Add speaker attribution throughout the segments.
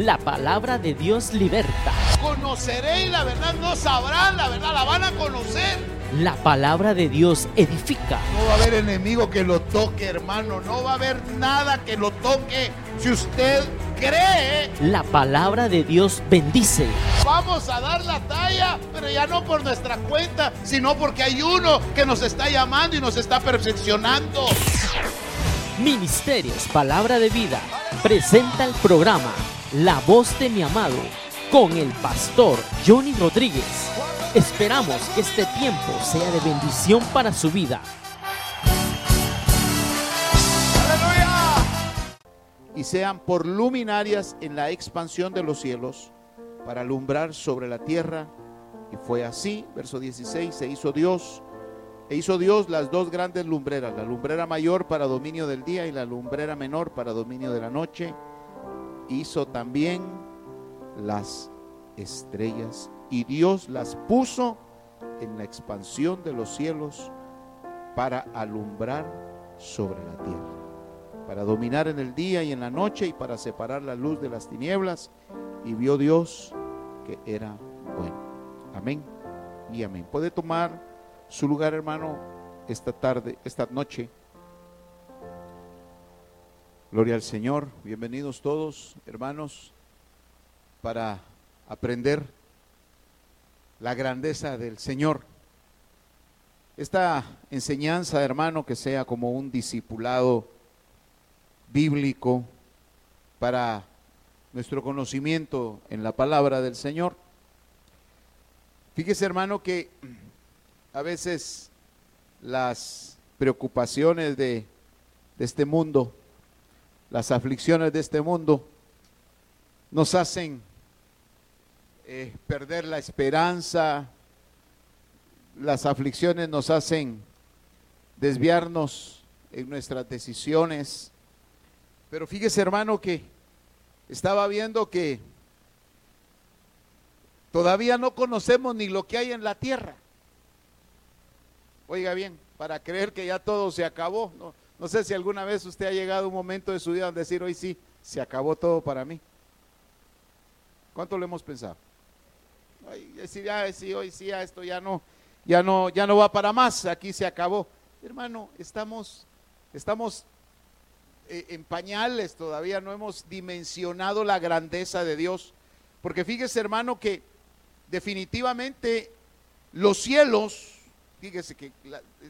Speaker 1: La palabra de Dios liberta.
Speaker 2: Conoceréis la verdad, no sabrán la verdad, la van a conocer.
Speaker 1: La palabra de Dios edifica.
Speaker 2: No va a haber enemigo que lo toque, hermano. No va a haber nada que lo toque. Si usted cree,
Speaker 1: La palabra de Dios bendice.
Speaker 2: vamos a dar la talla, pero ya no por nuestra cuenta, sino porque hay uno que nos está llamando y nos está perfeccionando.
Speaker 1: Ministerios Palabra de Vida presenta el programa La voz de mi amado con el pastor Johnny Rodríguez. Esperamos que este tiempo sea de bendición para su vida.
Speaker 2: y sean por luminarias en la expansión de los cielos para alumbrar sobre la tierra. Y fue así, verso 16, se hizo Dios, e hizo Dios las dos grandes lumbreras, la lumbrera mayor para dominio del día y la lumbrera menor para dominio de la noche. Hizo también las estrellas y Dios las puso en la expansión de los cielos para alumbrar sobre la tierra para dominar en el día y en la noche y para separar la luz de las tinieblas. Y vio Dios que era bueno. Amén y amén. Puede tomar su lugar, hermano, esta tarde, esta noche. Gloria al Señor. Bienvenidos todos, hermanos, para aprender la grandeza del Señor. Esta enseñanza, hermano, que sea como un discipulado bíblico para nuestro conocimiento en la palabra del Señor. Fíjese hermano que a veces las preocupaciones de, de este mundo, las aflicciones de este mundo, nos hacen eh, perder la esperanza, las aflicciones nos hacen desviarnos en nuestras decisiones, pero fíjese hermano que estaba viendo que todavía no conocemos ni lo que hay en la tierra. Oiga bien, para creer que ya todo se acabó. No, no sé si alguna vez usted ha llegado a un momento de su vida donde decir, hoy sí, se acabó todo para mí. ¿Cuánto lo hemos pensado? Ay, decir, ya, sí, hoy sí, esto ya no, ya no, ya no va para más, aquí se acabó. Hermano, estamos, estamos eh, en pañales, todavía no hemos dimensionado la grandeza de Dios. Porque fíjese, hermano, que definitivamente los cielos, fíjese que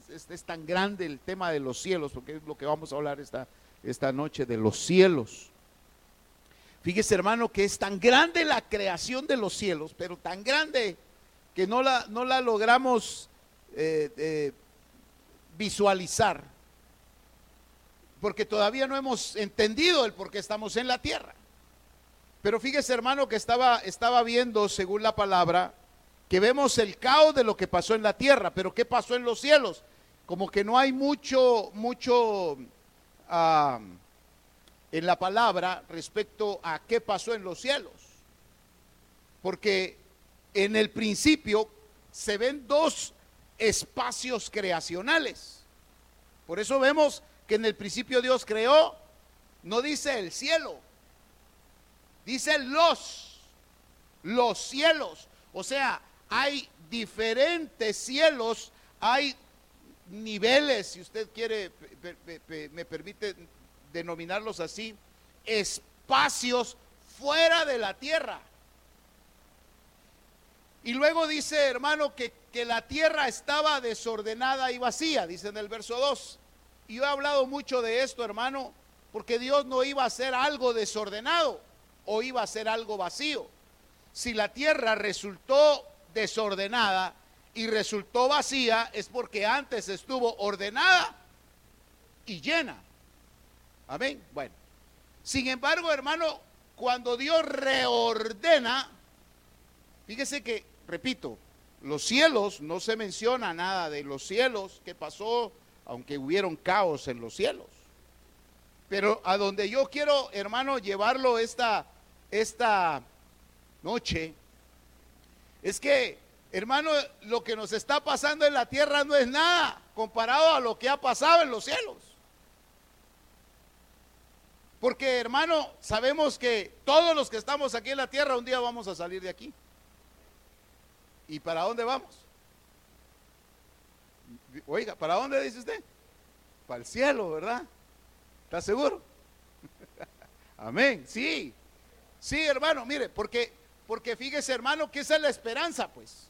Speaker 2: es, tan grande el tema de los cielos, porque es lo que vamos a hablar esta, esta noche, de los cielos. Fíjese, hermano, que es tan grande la creación de los cielos, pero tan grande que no la, no la logramos eh, visualizar porque todavía no hemos entendido el por qué estamos en la tierra. Pero fíjese, hermano, que estaba, estaba viendo, según la palabra, que vemos el caos de lo que pasó en la tierra, pero ¿qué pasó en los cielos? Como que no hay mucho, mucho en la palabra respecto a qué pasó en los cielos. Porque en el principio se ven dos espacios creacionales. Por eso vemos que en el principio Dios creó, no dice el cielo, dice los, los cielos. O sea, hay diferentes cielos, hay niveles, si usted quiere, me permite denominarlos así, espacios fuera de la tierra. Y luego dice, hermano, que, que la tierra estaba desordenada y vacía, dice en el verso 2. Y yo he hablado mucho de esto, hermano, porque Dios no iba a hacer algo desordenado o iba a hacer algo vacío. Si la tierra resultó desordenada y resultó vacía, es porque antes estuvo ordenada y llena. Amén. Bueno. Sin embargo, hermano, cuando Dios reordena, fíjese que, repito, los cielos, no se menciona nada de los cielos que pasó, aunque hubieron caos en los cielos. Pero a donde yo quiero, hermano, llevarlo esta, esta noche, es que, hermano, lo que nos está pasando en la tierra no es nada comparado a lo que ha pasado en los cielos. Porque hermano, sabemos que todos los que estamos aquí en la tierra un día vamos a salir de aquí. ¿Y para dónde vamos? Oiga, ¿para dónde dice usted? Para el cielo, ¿verdad? ¿Está seguro? Amén, sí. Sí, hermano, mire, porque, porque fíjese, hermano, que esa es la esperanza, pues.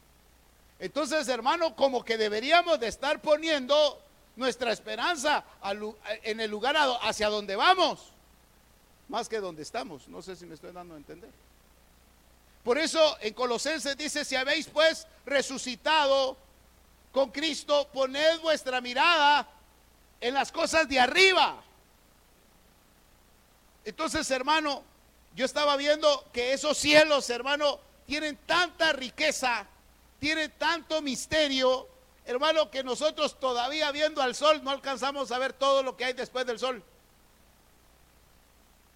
Speaker 2: Entonces, hermano, como que deberíamos de estar poniendo nuestra esperanza en el lugar hacia donde vamos, más que donde estamos. No sé si me estoy dando a entender. Por eso en Colosenses dice, si habéis pues resucitado con Cristo, poned vuestra mirada en las cosas de arriba. Entonces, hermano, yo estaba viendo que esos cielos, hermano, tienen tanta riqueza, tienen tanto misterio, hermano, que nosotros todavía viendo al sol no alcanzamos a ver todo lo que hay después del sol.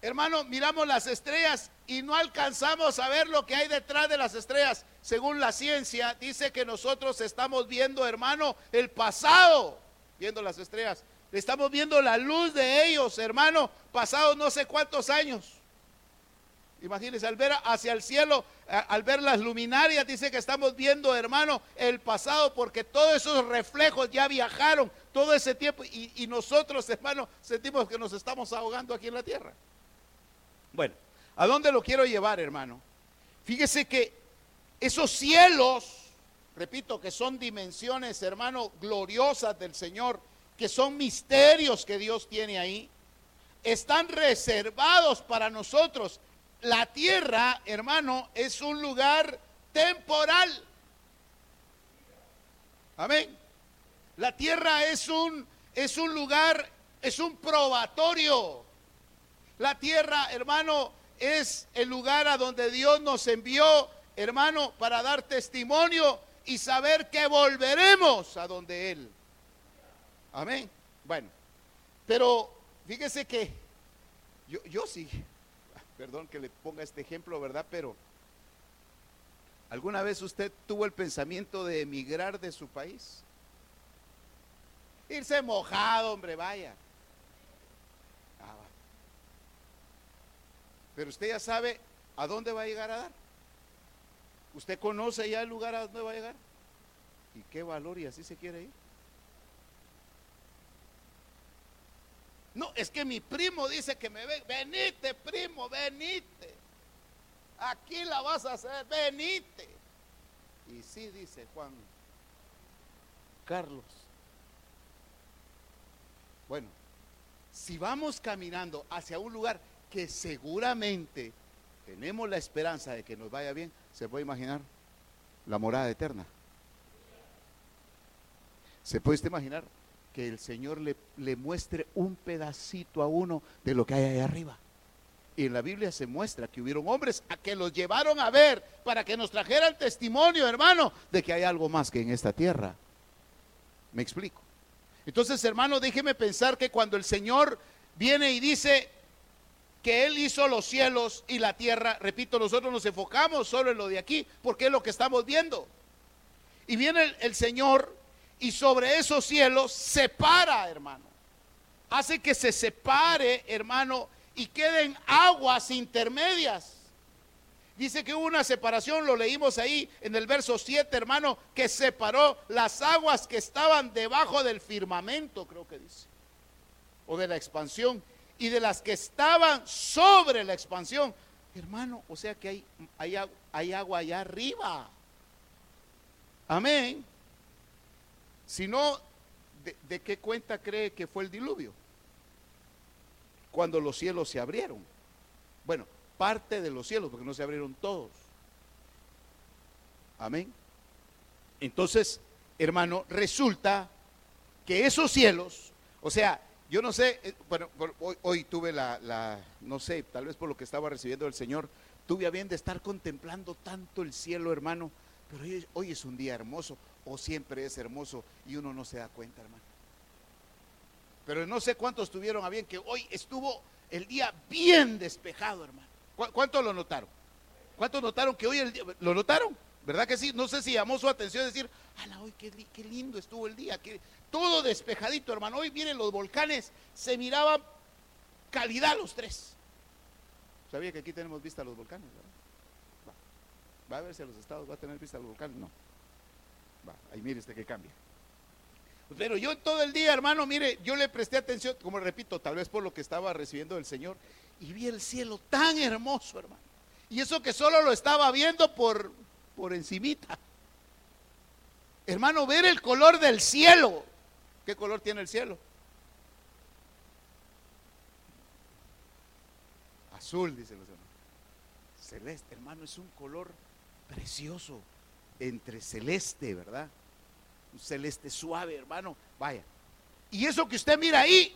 Speaker 2: Hermano, miramos las estrellas y no alcanzamos a ver lo que hay detrás de las estrellas. Según la ciencia, dice que nosotros estamos viendo, hermano, el pasado, viendo las estrellas. Estamos viendo la luz de ellos, hermano, pasados no sé cuántos años. Imagínense, al ver hacia el cielo, al ver las luminarias, dice que estamos viendo, hermano, el pasado, porque todos esos reflejos ya viajaron todo ese tiempo y, nosotros, hermano, sentimos que nos estamos ahogando aquí en la tierra. Bueno, ¿a dónde lo quiero llevar, hermano? Fíjese que esos cielos, repito, que son dimensiones, hermano, gloriosas del Señor, que son misterios que Dios tiene ahí, están reservados para nosotros. La tierra, hermano, es un lugar temporal. Amén. La tierra es un, es un lugar, es un probatorio. La tierra, hermano, es el lugar a donde Dios nos envió, hermano, para dar testimonio y saber que volveremos a donde Él. Amén. Bueno, pero fíjese que yo, yo sí, perdón que le ponga este ejemplo, ¿verdad? Pero ¿alguna vez usted tuvo el pensamiento de emigrar de su país? Irse mojado, hombre, vaya. Pero usted ya sabe a dónde va a llegar a dar. Usted conoce ya el lugar a dónde va a llegar. ¿Y qué valor y así se quiere ir? No, es que mi primo dice que me ve. Venite, primo, venite. Aquí la vas a hacer, venite. Y sí, dice Juan Carlos. Bueno, si vamos caminando hacia un lugar que seguramente tenemos la esperanza de que nos vaya bien, se puede imaginar la morada eterna. ¿Se puede usted imaginar que el Señor le, le, muestre un pedacito a uno de lo que hay ahí arriba? Y en la Biblia se muestra que hubieron hombres a que los llevaron a ver para que nos trajeran testimonio, hermano, de que hay algo más que en esta tierra. ¿Me explico? Entonces, hermano, déjeme pensar que cuando el Señor viene y dice, que Él hizo los cielos y la tierra. Repito, nosotros nos enfocamos solo en lo de aquí, porque es lo que estamos viendo. Y viene el, Señor y sobre esos cielos separa, hermano. Hace que se separe, hermano, y queden aguas intermedias. Dice que hubo una separación, lo leímos ahí en el verso 7, hermano, que separó las aguas que estaban debajo del firmamento, creo que dice, o de la expansión y de las que estaban sobre la expansión. Hermano, o sea que hay, hay, hay agua allá arriba. Amén. Si no, ¿de, ¿de, qué cuenta cree que fue el diluvio? Cuando los cielos se abrieron. Bueno, parte de los cielos, porque no se abrieron todos. Amén. Entonces, hermano, resulta que esos cielos, o sea, yo no sé, eh, bueno, hoy, tuve la, no sé, tal vez por lo que estaba recibiendo el Señor, tuve a bien de estar contemplando tanto el cielo, hermano, pero hoy, es un día hermoso, o siempre es hermoso, y uno no se da cuenta, hermano. Pero no sé cuántos tuvieron a bien que hoy estuvo el día bien despejado, hermano. ¿Cuántos lo notaron? ¿Cuántos notaron que hoy el día, lo notaron? ¿Verdad que sí? No sé si llamó su atención decir, ala, hoy qué, lindo estuvo el día, que todo despejadito, hermano. Hoy vienen los volcanes, se miraban calidad los tres. ¿Sabía que aquí tenemos vista a los volcanes? Va. va. a ver si a los estados va a tener vista a los volcanes. No. Ahí mire usted que cambia. Pero yo todo el día, hermano, mire, yo le presté atención, como repito, tal vez por lo que estaba recibiendo del Señor, y vi el cielo tan hermoso, hermano. Y eso que solo lo estaba viendo por, por encimita. Hermano, ver el color del cielo. ¿Qué color tiene el cielo? Azul, dice los hermanos. Celeste, hermano, es un color precioso. Entre celeste, ¿verdad? Un celeste suave, hermano. Vaya. Y eso que usted mira ahí,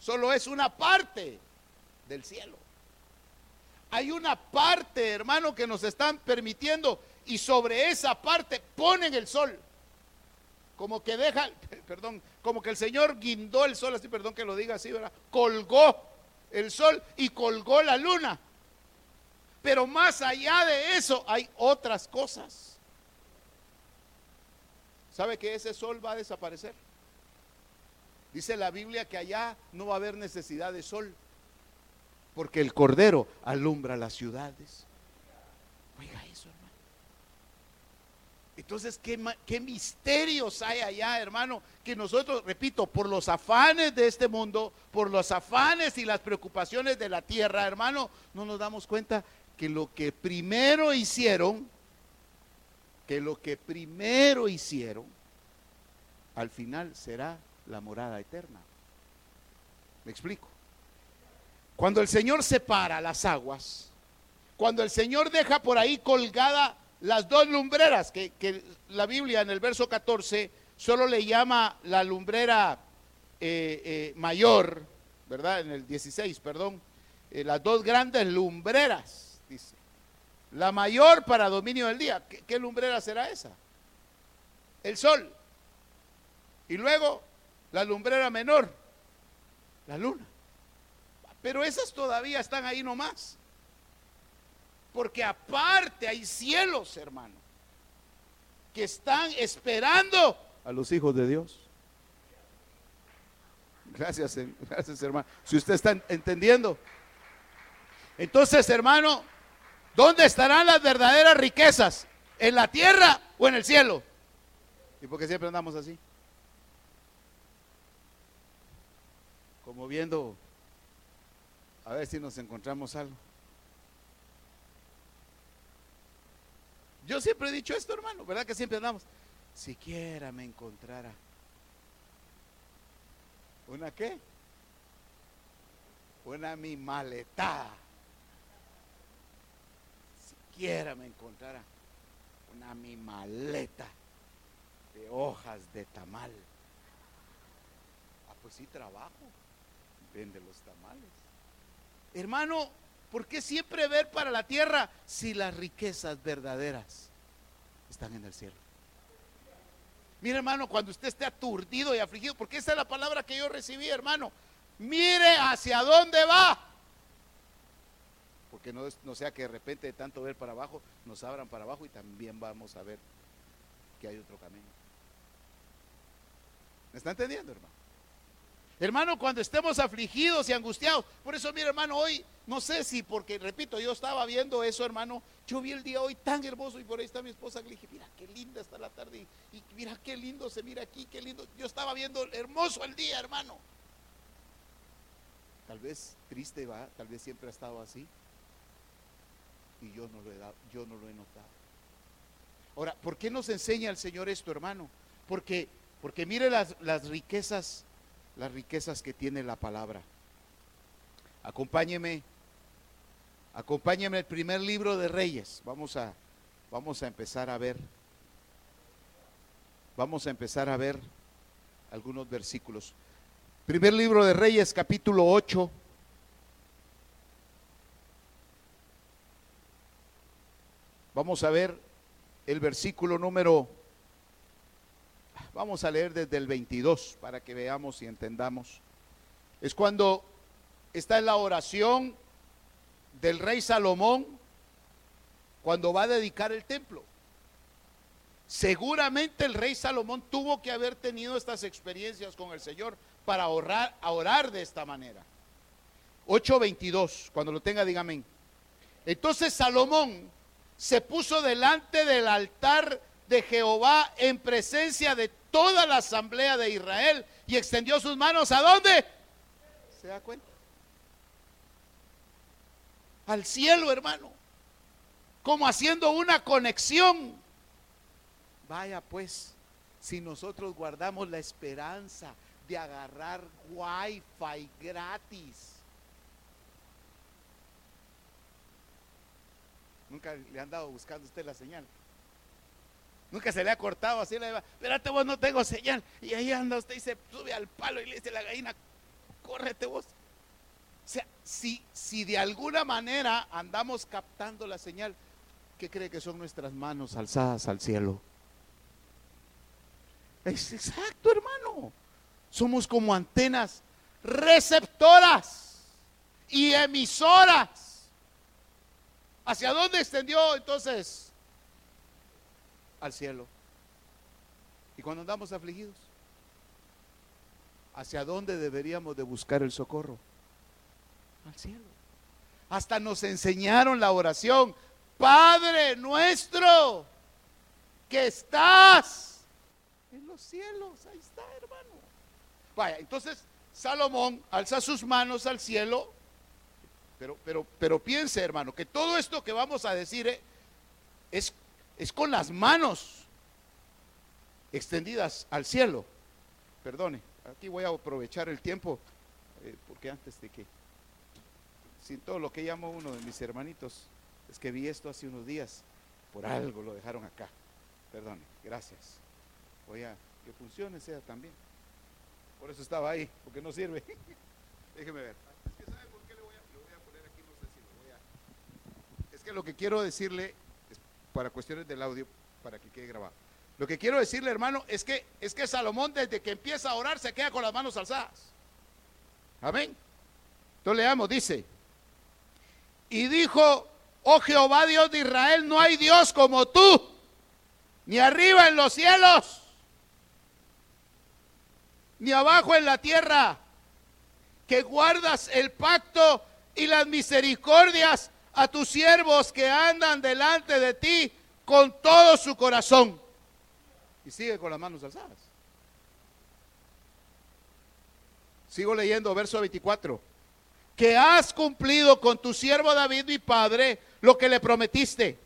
Speaker 2: solo es una parte del cielo. Hay una parte, hermano, que nos están permitiendo y sobre esa parte ponen el sol. Como que deja, perdón, como que el Señor guindó el sol, así, perdón que lo diga así, ¿verdad? Colgó el sol y colgó la luna. Pero más allá de eso hay otras cosas. ¿Sabe que ese sol va a desaparecer? Dice la Biblia que allá no va a haber necesidad de sol porque el Cordero alumbra las ciudades. Oiga eso, hermano. Entonces, ¿qué, ¿qué, misterios hay allá, hermano? Que nosotros, repito, por los afanes de este mundo, por los afanes y las preocupaciones de la tierra, hermano, no nos damos cuenta que lo que primero hicieron, que lo que primero hicieron, al final será la morada eterna. ¿Me explico? Cuando el Señor separa las aguas, cuando el Señor deja por ahí colgada las dos lumbreras, que, la Biblia en el verso 14 solo le llama la lumbrera eh, eh, mayor, ¿verdad? En el 16, perdón, eh, las dos grandes lumbreras. La mayor para dominio del día. ¿Qué lumbrera será esa? El sol. Y luego la lumbrera menor, la luna. Pero esas todavía están ahí nomás. Porque aparte hay cielos, hermano, que están esperando a los hijos de Dios. Gracias, gracias, hermano. Si usted está entendiendo. Entonces, hermano, ¿dónde estarán las verdaderas riquezas? ¿En la tierra o en el cielo? ¿Y por qué siempre andamos así? Como viendo a ver si nos encontramos algo. Yo siempre he dicho esto, hermano, ¿verdad que siempre andamos? Siquiera me encontrara. ¿Una qué? Una mi maleta. Siquiera me encontrara una mi maleta de hojas de tamal. Ah, pues sí trabajo. Vende los tamales. Hermano, ¿por qué siempre ver para la tierra si las riquezas verdaderas están en el cielo? Mire, hermano, cuando usted esté aturdido y afligido, porque esa es la palabra que yo recibí, hermano. Mire hacia dónde va. Porque no, sea que de repente de tanto ver para abajo, nos abran para abajo y también vamos a ver que hay otro camino. ¿Me está entendiendo, hermano? Hermano, cuando estemos afligidos y angustiados, por eso, mi hermano, hoy, no sé si, porque repito, yo estaba viendo eso, hermano, yo vi el día hoy tan hermoso y por ahí está mi esposa, le dije, mira qué linda está la tarde y, mira qué lindo se mira aquí, qué lindo. Yo estaba viendo hermoso el día, hermano. Tal vez triste va, tal vez siempre ha estado así y yo no lo he dado, yo no lo he notado. Ahora, ¿por qué nos enseña el Señor esto, hermano? Porque, porque mire las, las riquezas las riquezas que tiene la palabra. Acompáñeme, acompáñeme el primer libro de Reyes. Vamos a, vamos a empezar a ver, vamos a empezar a ver algunos versículos. Primer libro de Reyes, capítulo 8. Vamos a ver el versículo número Vamos a leer desde el 22 para que veamos y entendamos. Es cuando está en la oración del rey Salomón, cuando va a dedicar el templo. Seguramente el rey Salomón tuvo que haber tenido estas experiencias con el Señor para orar, orar de esta manera. 8:22. Cuando lo tenga, dígame. Entonces Salomón se puso delante del altar de Jehová en presencia de toda la asamblea de Israel y extendió sus manos a dónde? ¿Se da cuenta? Al cielo, hermano. Como haciendo una conexión. Vaya pues, si nosotros guardamos la esperanza de agarrar wifi gratis. Nunca le han dado buscando usted la señal. Nunca se le ha cortado así la Espérate vos, no tengo señal. Y ahí anda usted y se sube al palo y le dice la gallina, córrete vos. O sea, si, si de alguna manera andamos captando la señal, ¿qué cree que son nuestras manos alzadas al cielo? Es exacto, hermano. Somos como antenas receptoras y emisoras. ¿Hacia dónde extendió entonces? Al cielo. ¿Y cuando andamos afligidos? ¿Hacia dónde deberíamos de buscar el socorro? Al cielo. Hasta nos enseñaron la oración. Padre nuestro, que estás en los cielos. Ahí está, hermano. Vaya, entonces Salomón alza sus manos al cielo. Pero, pero, pero piense, hermano, que todo esto que vamos a decir eh, es, es con las manos extendidas al cielo. Perdone, aquí voy a aprovechar el tiempo, eh, porque antes de que, sin todo lo que llamo uno de mis hermanitos, es que vi esto hace unos días, por algo lo dejaron acá. Perdone, gracias. Voy a que funcione sea también. Por eso estaba ahí, porque no sirve. Déjeme ver. Es que ¿sabe por qué le voy a, poner aquí? No sé si lo voy a... Es lo que quiero decirle, para cuestiones del audio, para que quede grabado. Lo que quiero decirle, hermano, es que, es que Salomón desde que empieza a orar se queda con las manos alzadas. Amén. Entonces leamos, dice, y dijo, oh Jehová Dios de Israel, no hay Dios como tú, ni arriba en los cielos ni abajo en la tierra, que guardas el pacto y las misericordias a tus siervos que andan delante de ti con todo su corazón. Y sigue con las manos alzadas. Sigo leyendo verso 24. Que has cumplido con tu siervo David, mi padre, lo que le prometiste.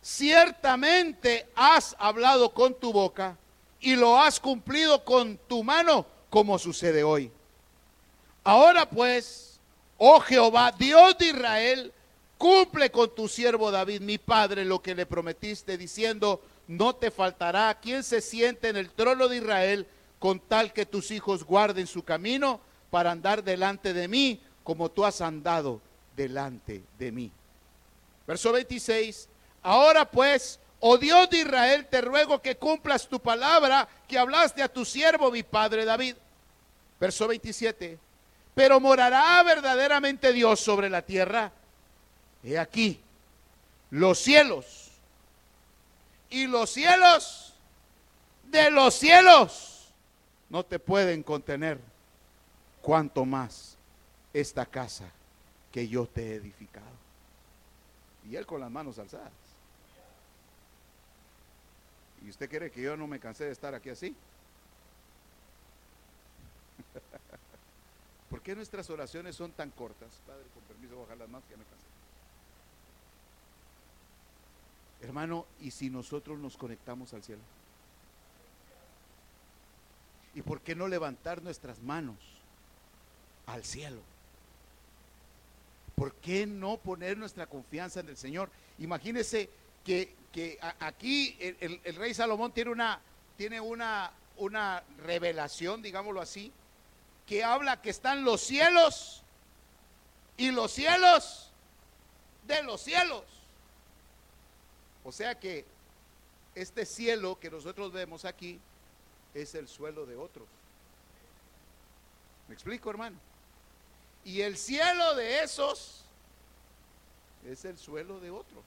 Speaker 2: Ciertamente has hablado con tu boca y lo has cumplido con tu mano, como sucede hoy. Ahora pues, oh Jehová, Dios de Israel, cumple con tu siervo David, mi padre, lo que le prometiste, diciendo, no te faltará quien se siente en el trono de Israel, con tal que tus hijos guarden su camino para andar delante de mí, como tú has andado delante de mí. Verso 26, ahora pues, Oh Dios de Israel, te ruego que cumplas tu palabra que hablaste a tu siervo, mi padre David. Verso 27. Pero morará verdaderamente Dios sobre la tierra. He aquí, los cielos y los cielos de los cielos no te pueden contener. Cuanto más esta casa que yo te he edificado. Y él con las manos alzadas. ¿Y usted quiere que yo no me cansé de estar aquí así? ¿Por qué nuestras oraciones son tan cortas? Padre, con permiso, bajar las manos que me cansé. Hermano, ¿y si nosotros nos conectamos al cielo? ¿Y por qué no levantar nuestras manos al cielo? ¿Por qué no poner nuestra confianza en el Señor? Imagínese que que aquí el, rey Salomón tiene una, tiene una, una revelación, digámoslo así, que habla que están los cielos y los cielos de los cielos. O sea que este cielo que nosotros vemos aquí es el suelo de otros. ¿Me explico, hermano? Y el cielo de esos es el suelo de otros.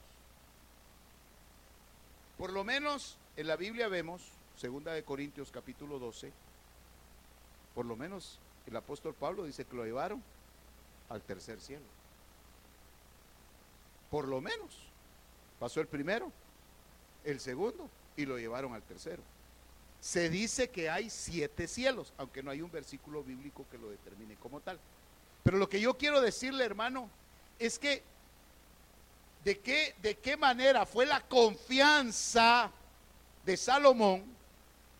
Speaker 2: Por lo menos en la Biblia vemos, segunda de Corintios capítulo 12, por lo menos el apóstol Pablo dice que lo llevaron al tercer cielo. Por lo menos. Pasó el primero, el segundo y lo llevaron al tercero. Se dice que hay siete cielos, aunque no hay un versículo bíblico que lo determine como tal. Pero lo que yo quiero decirle, hermano, es que de qué, de qué manera fue la confianza de Salomón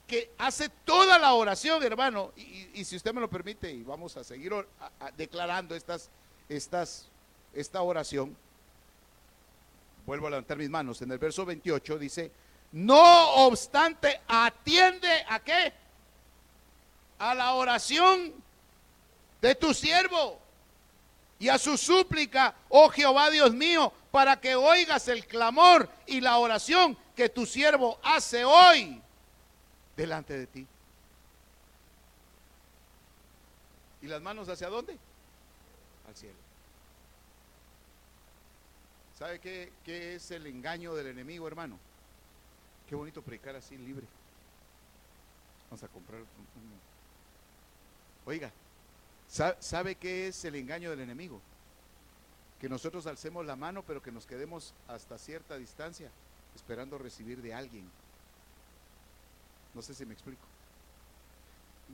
Speaker 2: que hace toda la oración, hermano. Y, si usted me lo permite, y vamos a seguir declarando estas, estas, esta oración. Vuelvo a levantar mis manos. En el verso 28 dice, no obstante, atiende a qué? A la oración de tu siervo y a su súplica, oh Jehová Dios mío, para que oigas el clamor y la oración que tu siervo hace hoy delante de ti. ¿Y las manos hacia dónde? Al cielo. ¿Sabe qué, es el engaño del enemigo, hermano? Qué bonito predicar así libre. Vamos a comprar un... Oiga, ¿sabe qué es el engaño del enemigo? Que nosotros alcemos la mano, pero que nos quedemos hasta cierta distancia, esperando recibir de alguien. No sé si me explico.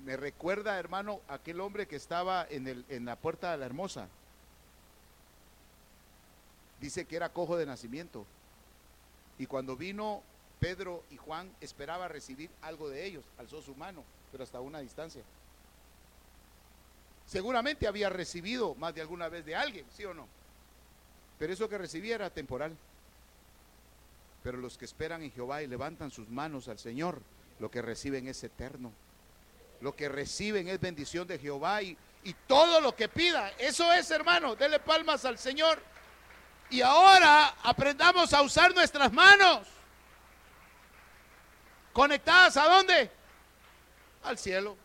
Speaker 2: Me recuerda, hermano, aquel hombre que estaba en, el, en la puerta de la hermosa. Dice que era cojo de nacimiento. Y cuando vino Pedro y Juan esperaba recibir algo de ellos, alzó su mano, pero hasta una distancia. Seguramente había recibido más de alguna vez de alguien, ¿sí o no? Pero eso que recibía era temporal. Pero los que esperan en Jehová y levantan sus manos al Señor, lo que reciben es eterno. Lo que reciben es bendición de Jehová y, y todo lo que pida. Eso es, hermano, dele palmas al Señor. Y ahora aprendamos a usar nuestras manos. ¿Conectadas a dónde? Al cielo.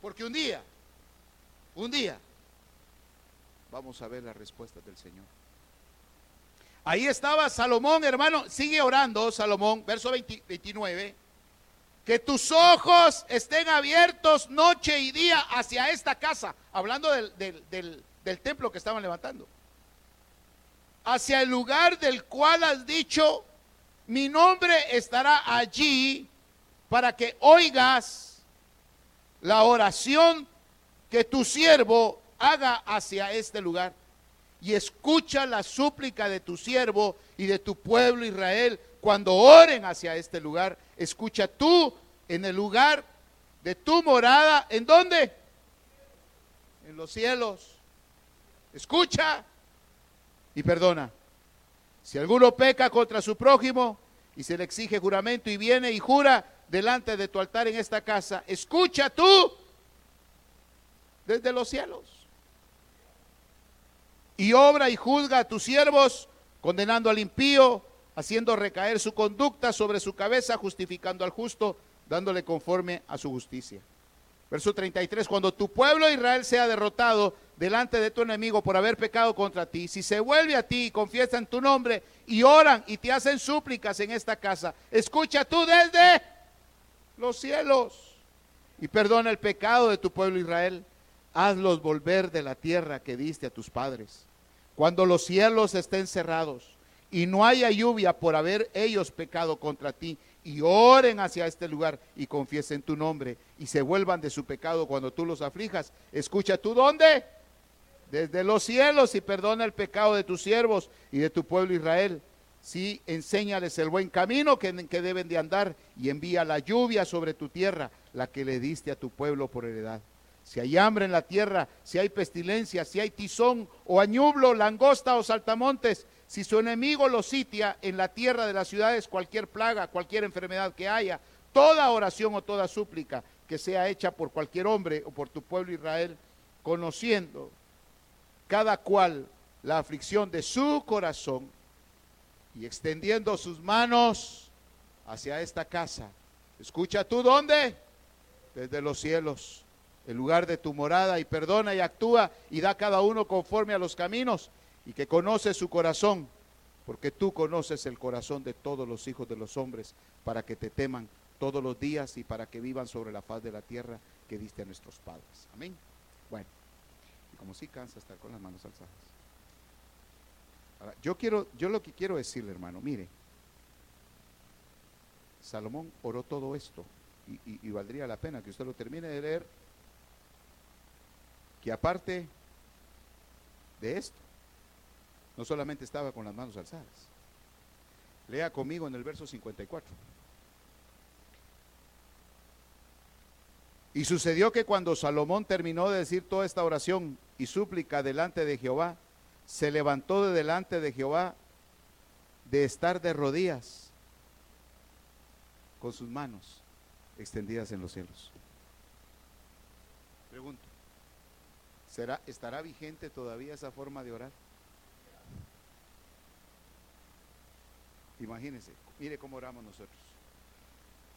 Speaker 2: Porque un día, un día, vamos a ver la respuesta del Señor. Ahí estaba Salomón, hermano. Sigue orando, Salomón, verso 29. Que tus ojos estén abiertos noche y día hacia esta casa. Hablando del, del templo que estaban levantando. Hacia el lugar del cual has dicho, mi nombre estará allí para que oigas la oración que tu siervo haga hacia este lugar. Y escucha la súplica de tu siervo y de tu pueblo Israel cuando oren hacia este lugar. Escucha tú en el lugar de tu morada. ¿En dónde? En los cielos. Escucha y perdona. Si alguno peca contra su prójimo y se le exige juramento y viene y jura delante de tu altar en esta casa, escucha tú desde los cielos. Y obra y juzga a tus siervos, condenando al impío, haciendo recaer su conducta sobre su cabeza, justificando al justo, dándole conforme a su justicia. Verso 33, cuando tu pueblo Israel sea derrotado, delante de tu enemigo por haber pecado contra ti, si se vuelve a ti y confiesan tu nombre y oran y te hacen súplicas en esta casa, escucha tú desde los cielos y perdona el pecado de tu pueblo Israel. Hazlos volver de la tierra que diste a tus padres. Cuando los cielos estén cerrados y no haya lluvia por haber ellos pecado contra ti, y oren hacia este lugar y confiesen tu nombre y se vuelvan de su pecado cuando tú los aflijas, escucha tú dónde? desde los cielos y perdona el pecado de tus siervos y de tu pueblo Israel. Sí, enséñales el buen camino que, que, deben de andar y envía la lluvia sobre tu tierra, la que le diste a tu pueblo por heredad. Si hay hambre en la tierra, si hay pestilencia, si hay tizón o añublo, langosta o saltamontes, si su enemigo lo sitia en la tierra de las ciudades, cualquier plaga, cualquier enfermedad que haya, toda oración o toda súplica que sea hecha por cualquier hombre o por tu pueblo Israel, conociendo cada cual la aflicción de su corazón y extendiendo sus manos hacia esta casa. Escucha tú dónde? Desde los cielos, el lugar de tu morada, y perdona y actúa y da cada uno conforme a los caminos y que conoce su corazón, porque tú conoces el corazón de todos los hijos de los hombres, para que te teman todos los días y para que vivan sobre la faz de la tierra que diste a nuestros padres. Amén. Bueno como si cansa estar con las manos alzadas. Yo quiero, yo lo que quiero decirle, hermano, mire, Salomón oró todo esto y, y valdría la pena que usted lo termine de leer, que aparte de esto, no solamente estaba con las manos alzadas. Lea conmigo en el verso 54. Y sucedió que cuando Salomón terminó de decir toda esta oración y súplica delante de Jehová, se levantó de delante de Jehová de estar de rodillas con sus manos extendidas en los cielos. Pregunto, ¿será, ¿estará vigente todavía esa forma de orar? Imagínense, mire cómo oramos nosotros.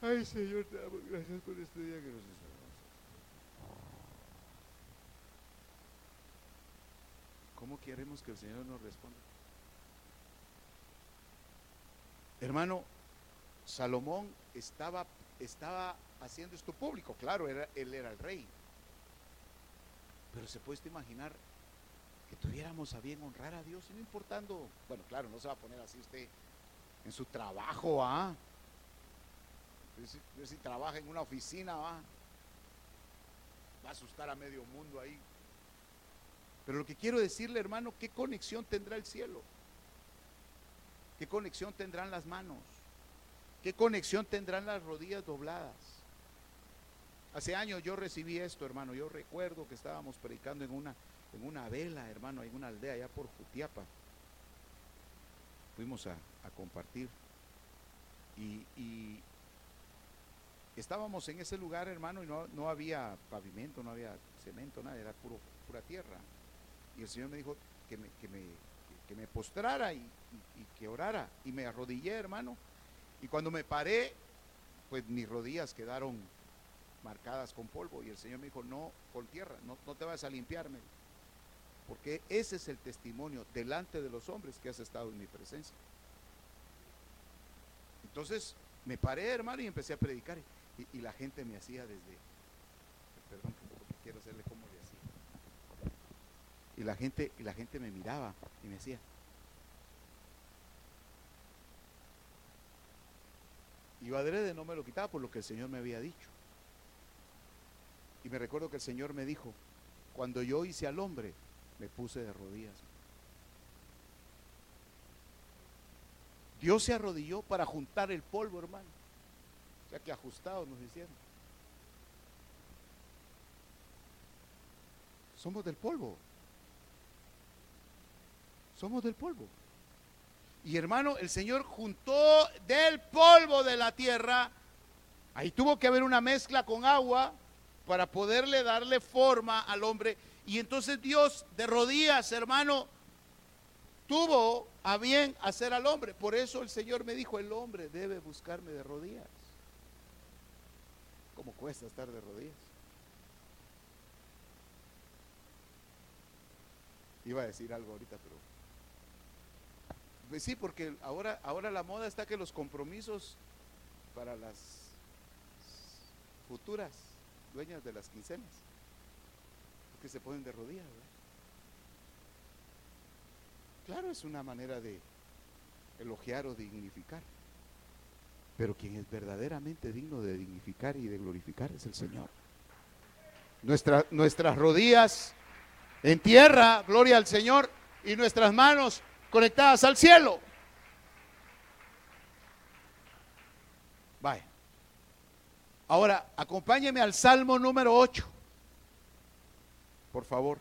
Speaker 2: Ay Señor, te damos gracias por este día que nos está ¿Cómo queremos que el Señor nos responda? Hermano, Salomón estaba, estaba haciendo esto público, claro, era, él era el rey. Pero se puede imaginar que tuviéramos a bien honrar a Dios, no importando, bueno, claro, no se va a poner así usted en su trabajo, ¿ah? Si, si trabaja en una oficina, ¿va? va a asustar a medio mundo ahí pero lo que quiero decirle, hermano, ¿qué conexión tendrá el cielo? ¿Qué conexión tendrán las manos? ¿Qué conexión tendrán las rodillas dobladas? Hace años yo recibí esto, hermano. Yo recuerdo que estábamos predicando en una, en una vela, hermano, en una aldea allá por Jutiapa. Fuimos a, compartir. Y, estábamos en ese lugar, hermano, y no, no había pavimento, no había cemento, nada, era puro, pura tierra. Y el Señor me dijo que me, que me, que me postrara y, que orara. Y me arrodillé, hermano. Y cuando me paré, pues mis rodillas quedaron marcadas con polvo. Y el Señor me dijo, no, con tierra, no, no te vas a limpiarme. Porque ese es el testimonio delante de los hombres que has estado en mi presencia. Entonces me paré, hermano, y empecé a predicar. Y, la gente me hacía desde, perdón, quiero hacerle como y la gente, y la gente me miraba y me decía, y yo adrede no me lo quitaba por lo que el Señor me había dicho. Y me recuerdo que el Señor me dijo, cuando yo hice al hombre, me puse de rodillas. Dios se arrodilló para juntar el polvo, hermano. O sea que ajustados nos hicieron. Somos del polvo. Somos del polvo. Y hermano, el Señor juntó del polvo de la tierra. Ahí tuvo que haber una mezcla con agua para poderle darle forma al hombre. Y entonces Dios de rodillas, hermano, tuvo a bien hacer al hombre. Por eso el Señor me dijo, el hombre debe buscarme de rodillas. ¿Cómo cuesta estar de rodillas? Iba a decir algo ahorita, pero pues sí, porque ahora, ahora la moda está que los compromisos para las futuras dueñas de las quincenas, que se ponen de rodillas. Claro, es una manera de elogiar o dignificar. Pero quien es verdaderamente digno de dignificar y de glorificar es el Señor. Nuestra, nuestras rodillas en tierra, gloria al Señor, y nuestras manos conectadas al cielo. Vaya. Ahora, acompáñeme al Salmo número 8. Por favor.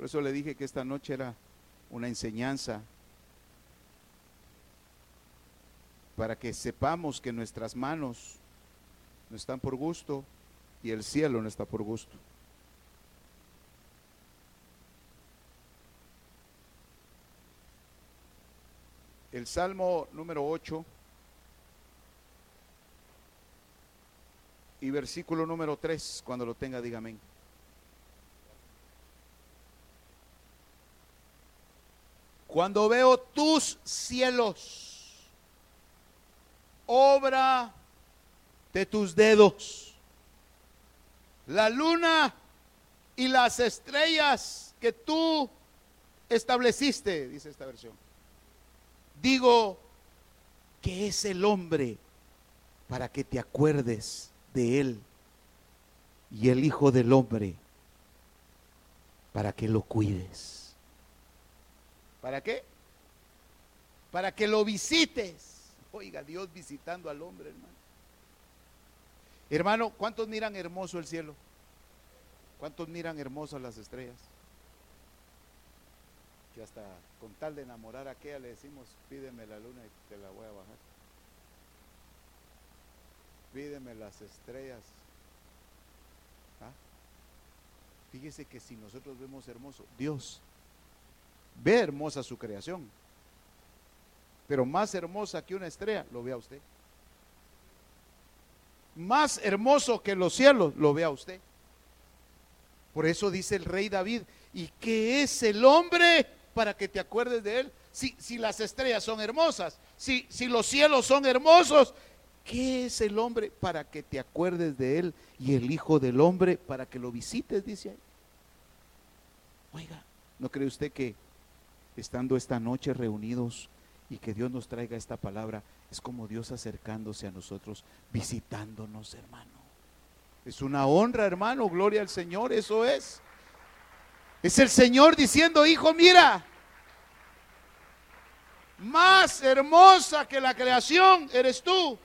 Speaker 2: Por eso le dije que esta noche era una enseñanza para que sepamos que nuestras manos no están por gusto y el cielo no está por gusto. el Salmo número 8 y versículo número 3, cuando lo tenga, dígame. Cuando veo tus cielos, obra de tus dedos, la luna y las estrellas que tú estableciste, dice esta versión. Digo que es el hombre para que te acuerdes de él y el Hijo del Hombre para que lo cuides. ¿Para qué? Para que lo visites. Oiga, Dios visitando al hombre, hermano. Hermano, ¿cuántos miran hermoso el cielo? ¿Cuántos miran hermosas las estrellas? Que hasta con tal de enamorar a aquella le decimos, pídeme la luna y te la voy a bajar. Pídeme las estrellas. ¿Ah? Fíjese que si nosotros vemos hermoso, Dios ve hermosa su creación, pero más hermosa que una estrella, lo vea usted. Más hermoso que los cielos, lo vea usted. Por eso dice el rey David, ¿y qué es el hombre para que te acuerdes de él? Si, si las estrellas son hermosas, si, si los cielos son hermosos, ¿qué es el hombre para que te acuerdes de él? Y el Hijo del Hombre para que lo visites, dice ahí. Oiga, ¿no cree usted que estando esta noche reunidos y que Dios nos traiga esta palabra, es como Dios acercándose a nosotros, visitándonos, hermano? Es una honra, hermano, gloria al Señor, eso es. Es el Señor diciendo, hijo, mira, más hermosa que la creación eres tú.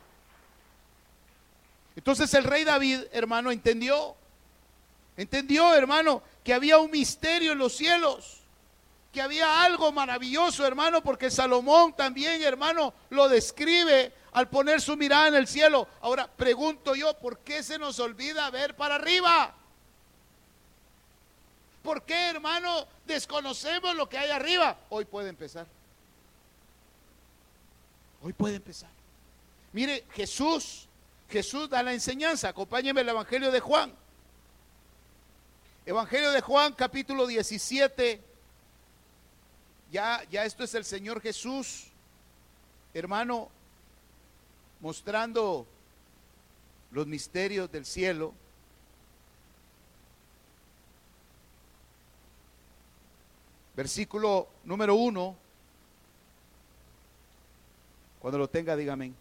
Speaker 2: Entonces el rey David, hermano, entendió, entendió, hermano, que había un misterio en los cielos, que había algo maravilloso, hermano, porque Salomón también, hermano, lo describe al poner su mirada en el cielo. Ahora pregunto yo, ¿por qué se nos olvida ver para arriba? ¿Por qué, hermano, desconocemos lo que hay arriba? Hoy puede empezar. Hoy puede empezar. Mire, Jesús, Jesús da la enseñanza. Acompáñeme el Evangelio de Juan. Evangelio de Juan, capítulo 17. Ya, ya esto es el Señor Jesús, hermano, mostrando los misterios del cielo. Versículo número uno. Cuando lo tenga, dígame.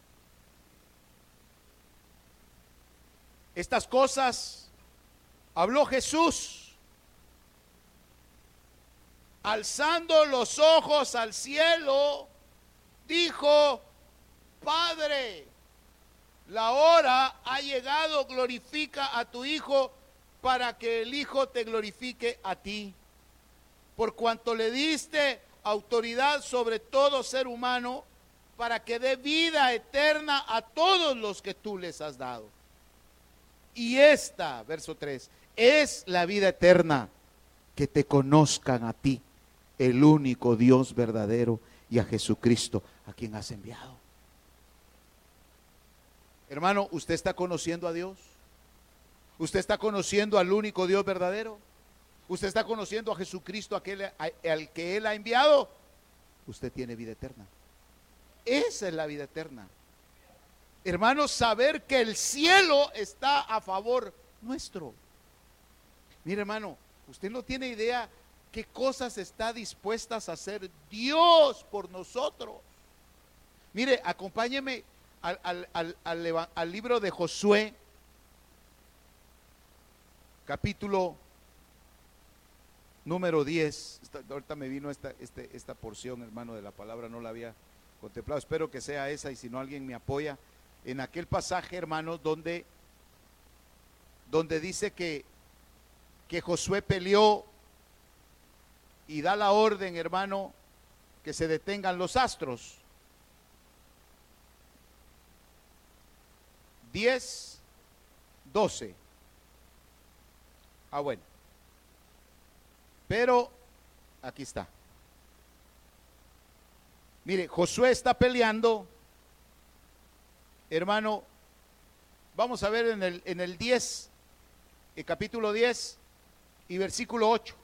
Speaker 2: Estas cosas habló Jesús, alzando los ojos al cielo, dijo, Padre, la hora ha llegado, glorifica a tu Hijo para que el Hijo te glorifique a ti. Por cuanto le diste autoridad sobre todo ser humano, para que dé vida eterna a todos los que tú les has dado. Y esta, verso 3, es la vida eterna, que te conozcan a ti, el único Dios verdadero, y a Jesucristo, a quien has enviado. Hermano, ¿usted está conociendo a Dios? ¿Usted está conociendo al único Dios verdadero? ¿Usted está conociendo a Jesucristo, aquel, al que Él ha enviado? Usted tiene vida eterna. Esa es la vida eterna. Hermano, saber que el cielo está a favor nuestro. Mire, hermano, usted no tiene idea qué cosas está dispuestas a hacer Dios por nosotros. Mire, acompáñeme al, libro de Josué, capítulo número 10. ahorita me vino esta, este, esta porción, hermano, de la palabra, no la había contemplado. Espero que sea esa y si no alguien me apoya. En aquel pasaje, hermano, donde, donde dice que, que Josué peleó y da la orden, hermano, que se detengan los astros. 10, 12. Ah, bueno. Pero aquí está. Mire, Josué está peleando. Hermano, vamos a ver en el, en el 10, el capítulo 10 y versículo 8.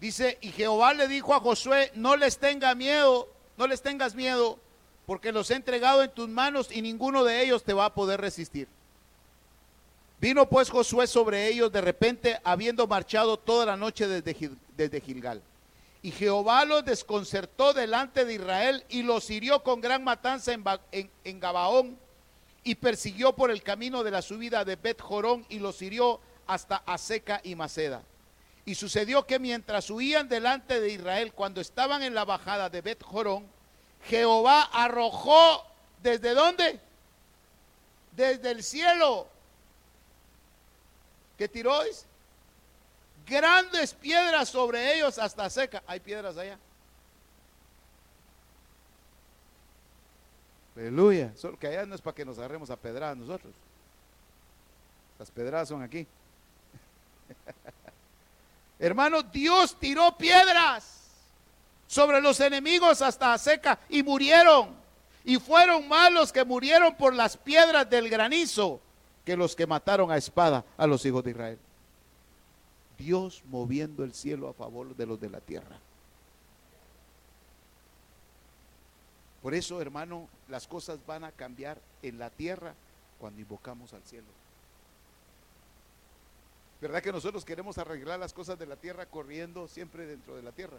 Speaker 2: Dice, y Jehová le dijo a Josué, no les tenga miedo, no les tengas miedo, porque los he entregado en tus manos y ninguno de ellos te va a poder resistir. Vino pues Josué sobre ellos de repente, habiendo marchado toda la noche desde, desde Gilgal. Y Jehová los desconcertó delante de Israel y los hirió con gran matanza en, Gabaón y persiguió por el camino de la subida de Bet Jorón y los hirió hasta Aseca y Maceda. Y sucedió que mientras huían delante de Israel, cuando estaban en la bajada de Bet Jorón, Jehová arrojó desde dónde? Desde el cielo. ¿Qué tiró? Grandes piedras sobre ellos hasta seca. Hay piedras allá. Aleluya. Solo que allá no es para que nos agarremos a pedradas nosotros. Las pedradas son aquí. Hermano, Dios tiró piedras sobre los enemigos hasta seca y murieron. Y fueron malos que murieron por las piedras del granizo que los que mataron a espada a los hijos de Israel. Dios moviendo el cielo a favor de los de la tierra. Por eso, hermano, las cosas van a cambiar en la tierra cuando invocamos al cielo. ¿Verdad que nosotros queremos arreglar las cosas de la tierra corriendo siempre dentro de la tierra?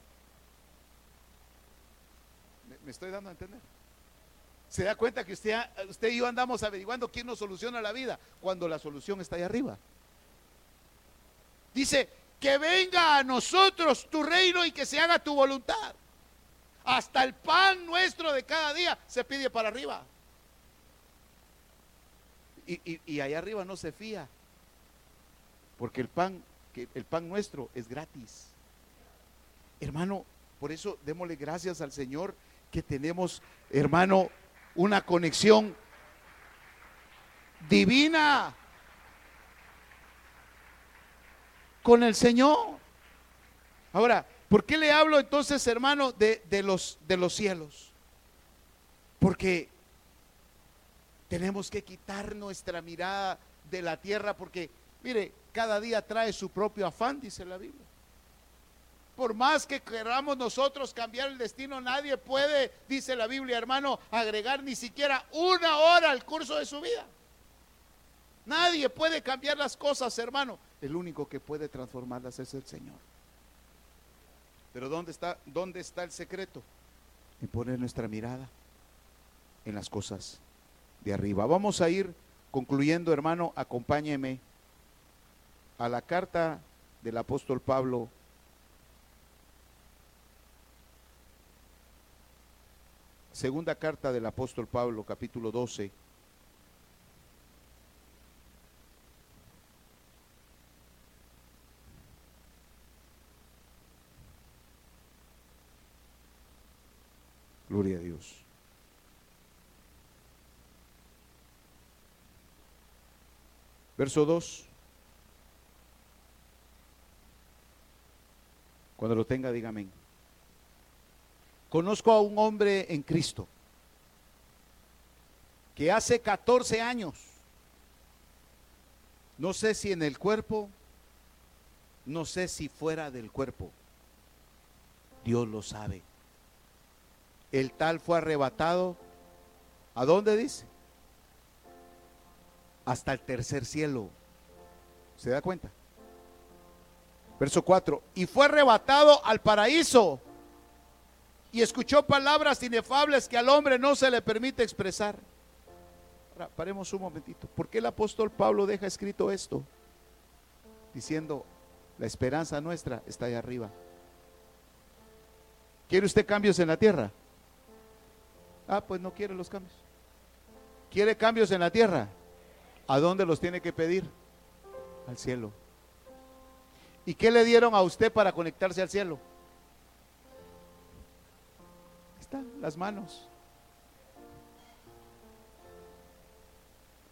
Speaker 2: ¿Me, estoy dando a entender? Se da cuenta que usted, usted y yo andamos averiguando quién nos soluciona la vida cuando la solución está ahí arriba. Dice, que venga a nosotros tu reino y que se haga tu voluntad. Hasta el pan nuestro de cada día se pide para arriba. Y, y, allá arriba no se fía. Porque el pan, que el pan nuestro es gratis. Hermano, por eso démosle gracias al Señor que tenemos, hermano, una conexión divina con el Señor. Ahora, ¿por qué le hablo entonces, hermano, de, los, de los cielos? Porque tenemos que quitar nuestra mirada de la tierra porque, mire, cada día trae su propio afán, dice la Biblia. Por más que queramos nosotros cambiar el destino, nadie puede, dice la Biblia, hermano, agregar ni siquiera una hora al curso de su vida. Nadie puede cambiar las cosas, hermano. El único que puede transformarlas es el Señor. Pero ¿dónde está, dónde está el secreto? En poner nuestra mirada en las cosas de arriba. Vamos a ir concluyendo, hermano, acompáñeme a la carta del apóstol Pablo. Segunda carta del apóstol Pablo, capítulo 12. Gloria a Dios. Verso 2. Cuando lo tenga, dígame. Conozco a un hombre en Cristo que hace 14 años, no sé si en el cuerpo, no sé si fuera del cuerpo, Dios lo sabe el tal fue arrebatado. ¿A dónde dice? Hasta el tercer cielo. ¿Se da cuenta? Verso 4. Y fue arrebatado al paraíso y escuchó palabras inefables que al hombre no se le permite expresar. Ahora, paremos un momentito. ¿Por qué el apóstol Pablo deja escrito esto? Diciendo, la esperanza nuestra está ahí arriba. ¿Quiere usted cambios en la tierra? Ah, pues no quiere los cambios. ¿Quiere cambios en la tierra? ¿A dónde los tiene que pedir? Al cielo. ¿Y qué le dieron a usted para conectarse al cielo? Están las manos.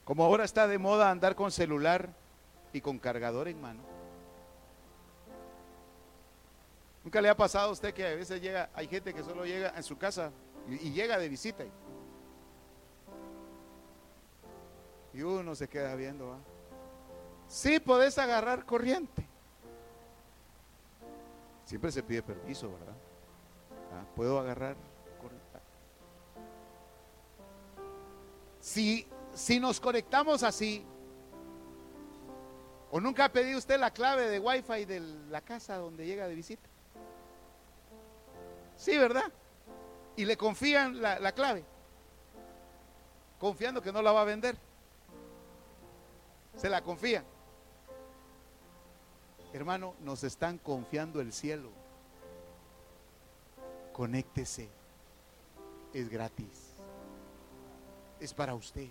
Speaker 2: Como ahora está de moda andar con celular y con cargador en mano. ¿Nunca le ha pasado a usted que a veces llega, hay gente que solo llega en su casa y, llega de visita. Y uno se queda viendo. Si Sí, podés agarrar corriente. Siempre se pide permiso, ¿verdad? Ah, Puedo agarrar. Si, si nos conectamos así, ¿O nunca ha pedido usted la clave de Wi-Fi de la casa donde llega de visita? Sí, ¿verdad? Y le confían la, la clave, confiando que no la va a vender. Se la confían. Hermano, nos están confiando el cielo. Conéctese. Es gratis. Es para usted.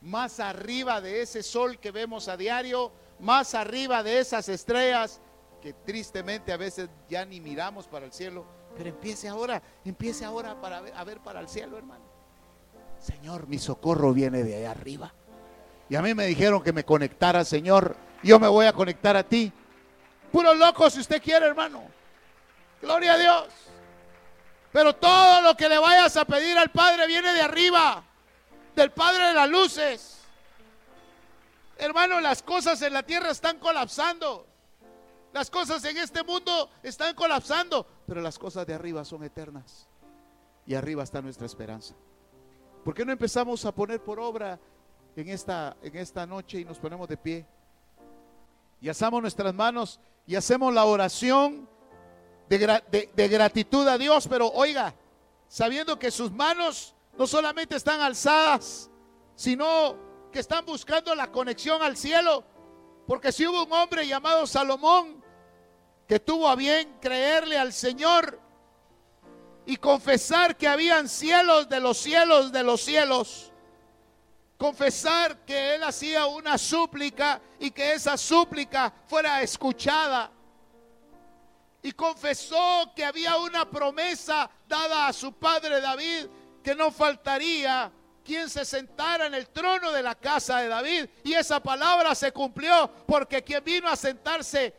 Speaker 2: Más arriba de ese sol que vemos a diario, más arriba de esas estrellas que tristemente a veces ya ni miramos para el cielo, pero empiece ahora, empiece ahora para ver, a ver para el cielo, hermano. Señor, mi socorro viene de allá arriba. Y a mí me dijeron que me conectara, Señor. Yo me voy a conectar a ti. Puro loco si usted quiere, hermano. Gloria a Dios. Pero todo lo que le vayas a pedir al Padre viene de arriba, del Padre de las luces. Hermano, las cosas en la tierra están colapsando. Las cosas en este mundo están colapsando, pero las cosas de arriba son eternas. Y arriba está nuestra esperanza. ¿Por qué no empezamos a poner por obra en esta, en esta noche y nos ponemos de pie? Y asamos nuestras manos y hacemos la oración de, de gratitud a Dios, pero oiga, sabiendo que sus manos no solamente están alzadas, sino que están buscando la conexión al cielo. Porque si hubo un hombre llamado Salomón que tuvo a bien creerle al Señor y confesar que habían cielos de los cielos de los cielos, confesar que él hacía una súplica y que esa súplica fuera escuchada. Y confesó que había una promesa dada a su padre David, que no faltaría quien se sentara en el trono de la casa de David. Y esa palabra se cumplió porque quien vino a sentarse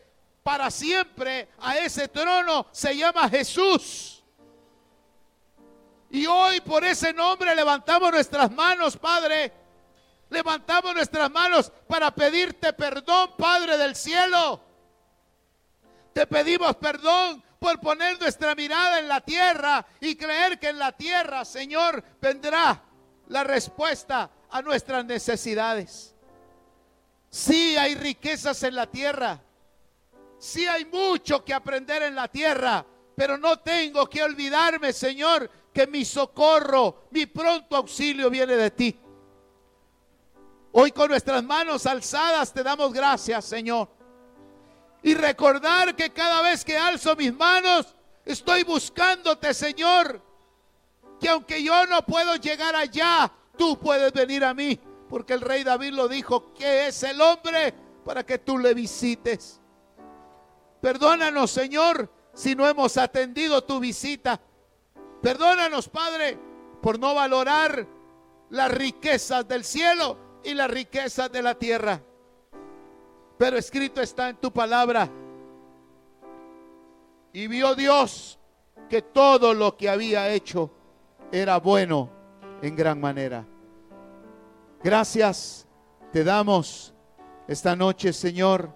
Speaker 2: para siempre a ese trono se llama Jesús. Y hoy por ese nombre levantamos nuestras manos, Padre. Levantamos nuestras manos para pedirte perdón, Padre del cielo. Te pedimos perdón por poner nuestra mirada en la tierra y creer que en la tierra, Señor, vendrá la respuesta a nuestras necesidades. Sí hay riquezas en la tierra. Sí hay mucho que aprender en la tierra. Pero no tengo que olvidarme, Señor, que mi socorro, mi pronto auxilio viene de ti. Hoy con nuestras manos alzadas te damos gracias, Señor. Y recordar que cada vez que alzo mis manos, estoy buscándote, Señor. Que aunque yo no puedo llegar allá, tú puedes venir a mí. Porque el rey David lo dijo, que es el hombre para que tú le visites. Perdónanos, Señor, si no hemos atendido tu visita. Perdónanos, Padre, por no valorar las riquezas del cielo y las riquezas de la tierra. Pero escrito está en tu palabra. Y vio Dios que todo lo que había hecho era bueno en gran manera. Gracias te damos esta noche, Señor,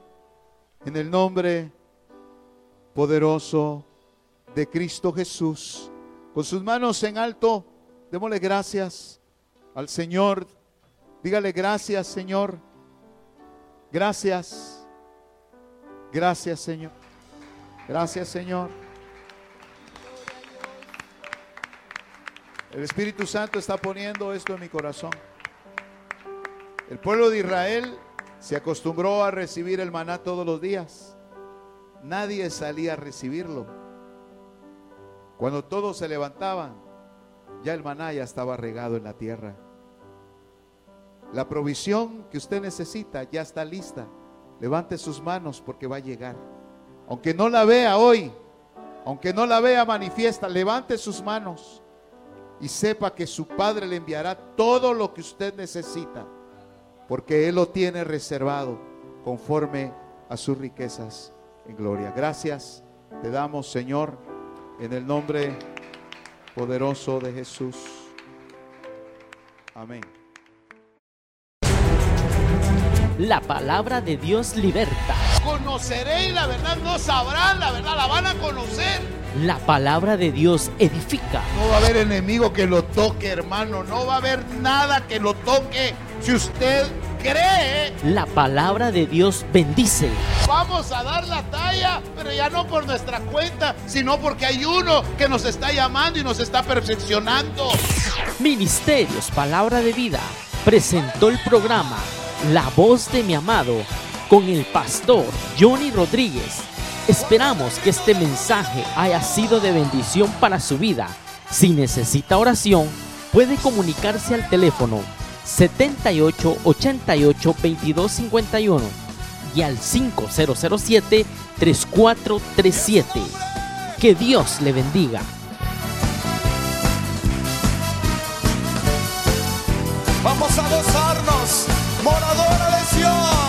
Speaker 2: en el nombre poderoso de Cristo Jesús. Con sus manos en alto, démosle gracias al Señor. Dígale gracias, Señor. Gracias. Gracias, Señor. Gracias, Señor. El Espíritu Santo está poniendo esto en mi corazón. El pueblo de Israel se acostumbró a recibir el maná todos los días nadie salía a recibirlo. Cuando todos se levantaban, ya el maná ya estaba regado en la tierra. La provisión que usted necesita ya está lista. Levante sus manos porque va a llegar. Aunque no la vea hoy, aunque no la vea manifiesta, levante sus manos y sepa que su Padre le enviará todo lo que usted necesita, porque Él lo tiene reservado conforme a sus riquezas en gloria. Gracias te damos, Señor, en el nombre poderoso de Jesús. Amén.
Speaker 1: La palabra de Dios liberta.
Speaker 2: Conoceréis la verdad, no sabrán la verdad, la van a conocer.
Speaker 1: La palabra de Dios edifica.
Speaker 2: No va a haber enemigo que lo toque, hermano. No va a haber nada que lo toque. Si usted cree.
Speaker 1: La palabra de Dios bendice.
Speaker 2: Vamos a dar la talla, pero ya no por nuestra cuenta, sino porque hay uno que nos está llamando y nos está perfeccionando.
Speaker 1: Ministerios Palabra de Vida presentó el programa La voz de mi amado con el pastor Johnny Rodríguez. Esperamos que este mensaje haya sido de bendición para su vida. Si necesita oración, puede comunicarse al teléfono 78 88 22 51 y al 5007 3437. Que Dios le bendiga.
Speaker 3: Vamos a gozarnos, moradora de Sion.